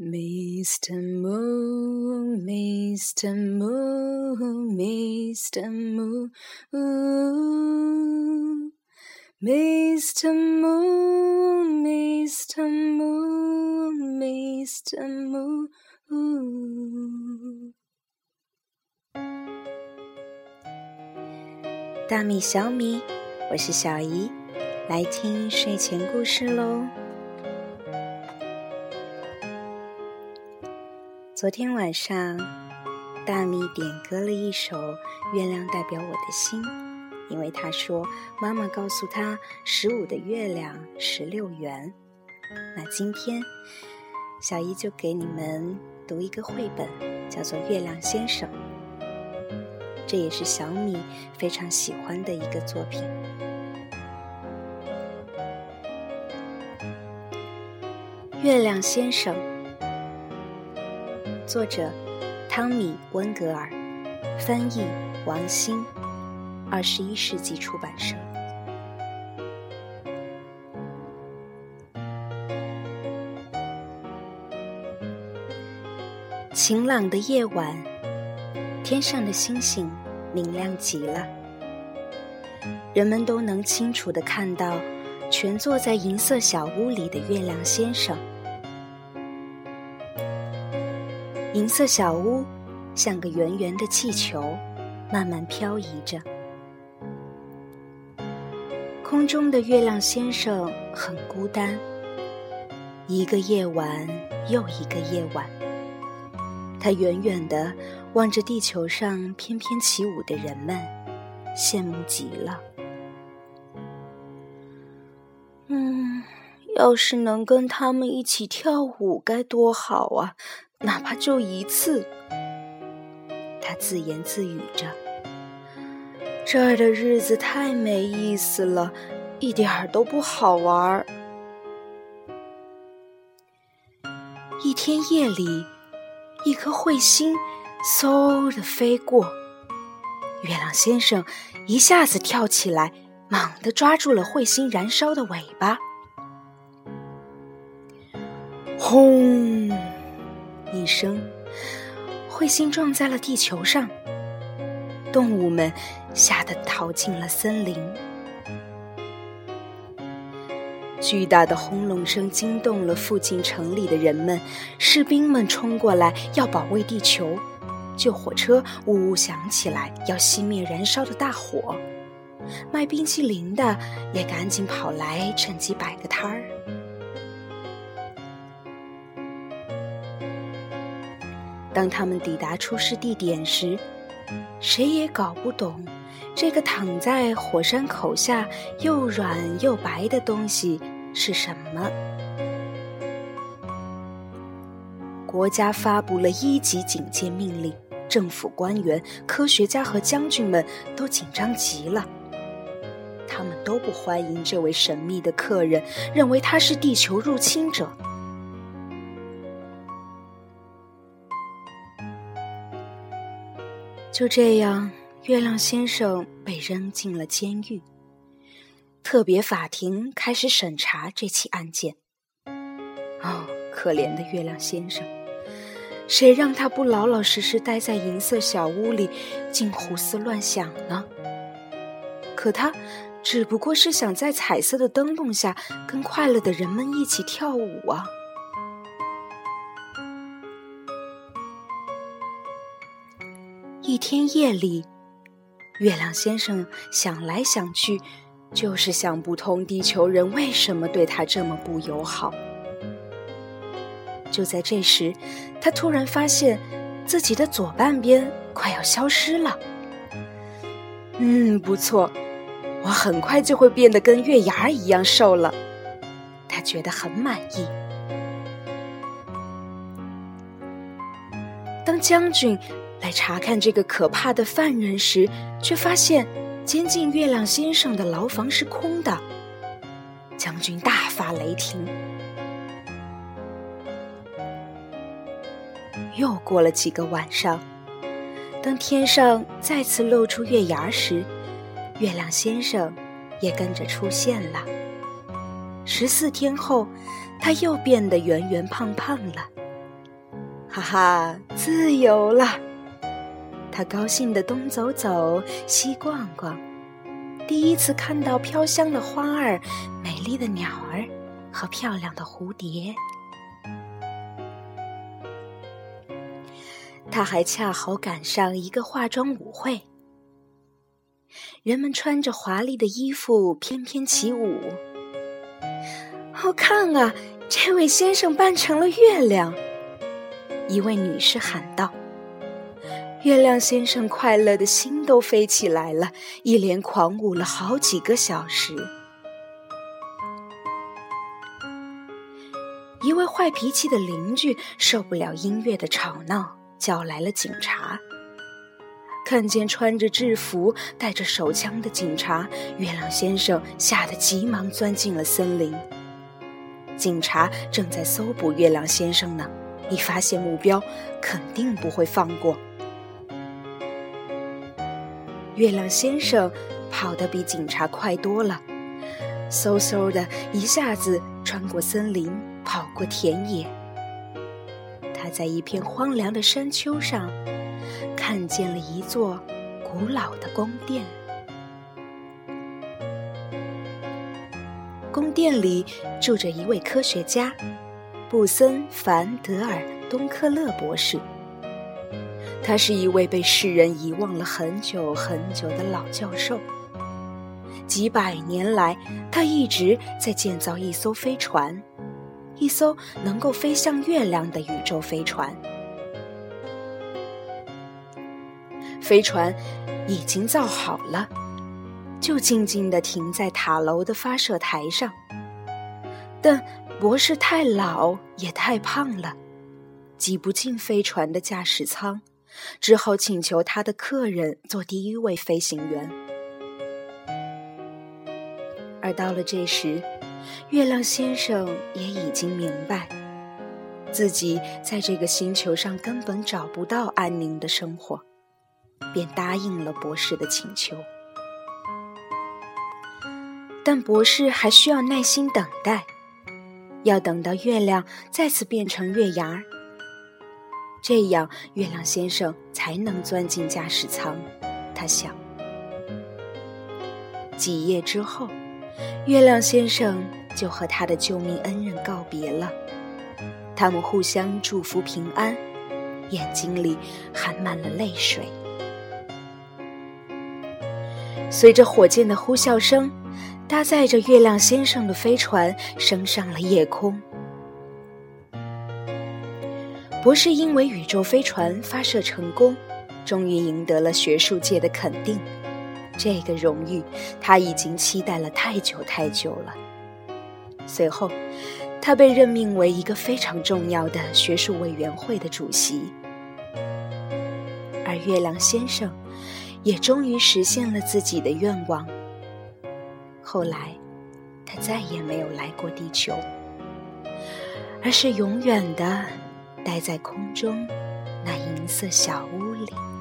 Mr. Moon, Mr. Moon, Mr. Moon, Mr. Moon, Mr. Moon, Mr. Moon. 大米小米，我是小姨，来听睡前故事喽。昨天晚上，大米点歌了一首《月亮代表我的心》，因为他说妈妈告诉他十五的月亮十六圆。那今天，小姨就给你们读一个绘本，叫做《月亮先生》。这也是小米非常喜欢的一个作品，《月亮先生》。作者：汤米·温格尔，翻译：王鑫，二十一世纪出版社。晴朗的夜晚，天上的星星明亮极了，人们都能清楚的看到全坐在银色小屋里的月亮先生。银色小屋像个圆圆的气球，慢慢漂移着。空中的月亮先生很孤单，一个夜晚又一个夜晚，他远远地望着地球上翩翩起舞的人们，羡慕极了。嗯，要是能跟他们一起跳舞该多好啊！哪怕就一次，他自言自语着：“这儿的日子太没意思了，一点儿都不好玩儿。”一天夜里，一颗彗星嗖的飞过，月亮先生一下子跳起来，猛地抓住了彗星燃烧的尾巴，轰！一声，彗星撞在了地球上，动物们吓得逃进了森林。巨大的轰隆声惊动了附近城里的人们，士兵们冲过来要保卫地球，救火车呜呜响起来，要熄灭燃烧的大火。卖冰淇淋的也赶紧跑来，趁机摆个摊儿。当他们抵达出事地点时，谁也搞不懂这个躺在火山口下又软又白的东西是什么。国家发布了一级警戒命令，政府官员、科学家和将军们都紧张极了。他们都不欢迎这位神秘的客人，认为他是地球入侵者。就这样，月亮先生被扔进了监狱。特别法庭开始审查这起案件。哦，可怜的月亮先生，谁让他不老老实实待在银色小屋里，竟胡思乱想呢？可他只不过是想在彩色的灯笼下，跟快乐的人们一起跳舞啊。一天夜里，月亮先生想来想去，就是想不通地球人为什么对他这么不友好。就在这时，他突然发现自己的左半边快要消失了。嗯，不错，我很快就会变得跟月牙儿一样瘦了。他觉得很满意。当将军。来查看这个可怕的犯人时，却发现监禁月亮先生的牢房是空的。将军大发雷霆。又过了几个晚上，当天上再次露出月牙时，月亮先生也跟着出现了。十四天后，他又变得圆圆胖胖了，哈哈，自由了！他高兴的东走走，西逛逛，第一次看到飘香的花儿、美丽的鸟儿和漂亮的蝴蝶。他还恰好赶上一个化妆舞会，人们穿着华丽的衣服翩翩起舞。好看啊！这位先生扮成了月亮。一位女士喊道：“月亮先生快乐的心都飞起来了，一连狂舞了好几个小时。”一位坏脾气的邻居受不了音乐的吵闹，叫来了警察。看见穿着制服、带着手枪的警察，月亮先生吓得急忙钻进了森林。警察正在搜捕月亮先生呢。一发现目标，肯定不会放过。月亮先生跑得比警察快多了，嗖嗖的一下子穿过森林，跑过田野。他在一片荒凉的山丘上，看见了一座古老的宫殿。宫殿里住着一位科学家。布森·凡德尔东克勒博士，他是一位被世人遗忘了很久很久的老教授。几百年来，他一直在建造一艘飞船，一艘能够飞向月亮的宇宙飞船。飞船已经造好了，就静静地停在塔楼的发射台上，但。博士太老也太胖了，挤不进飞船的驾驶舱，之后请求他的客人做第一位飞行员。而到了这时，月亮先生也已经明白，自己在这个星球上根本找不到安宁的生活，便答应了博士的请求。但博士还需要耐心等待。要等到月亮再次变成月牙儿，这样月亮先生才能钻进驾驶舱。他想。几夜之后，月亮先生就和他的救命恩人告别了。他们互相祝福平安，眼睛里含满了泪水。随着火箭的呼啸声。搭载着月亮先生的飞船升上了夜空。不是因为宇宙飞船发射成功，终于赢得了学术界的肯定。这个荣誉他已经期待了太久太久了。随后，他被任命为一个非常重要的学术委员会的主席。而月亮先生也终于实现了自己的愿望。后来，他再也没有来过地球，而是永远的待在空中那银色小屋里。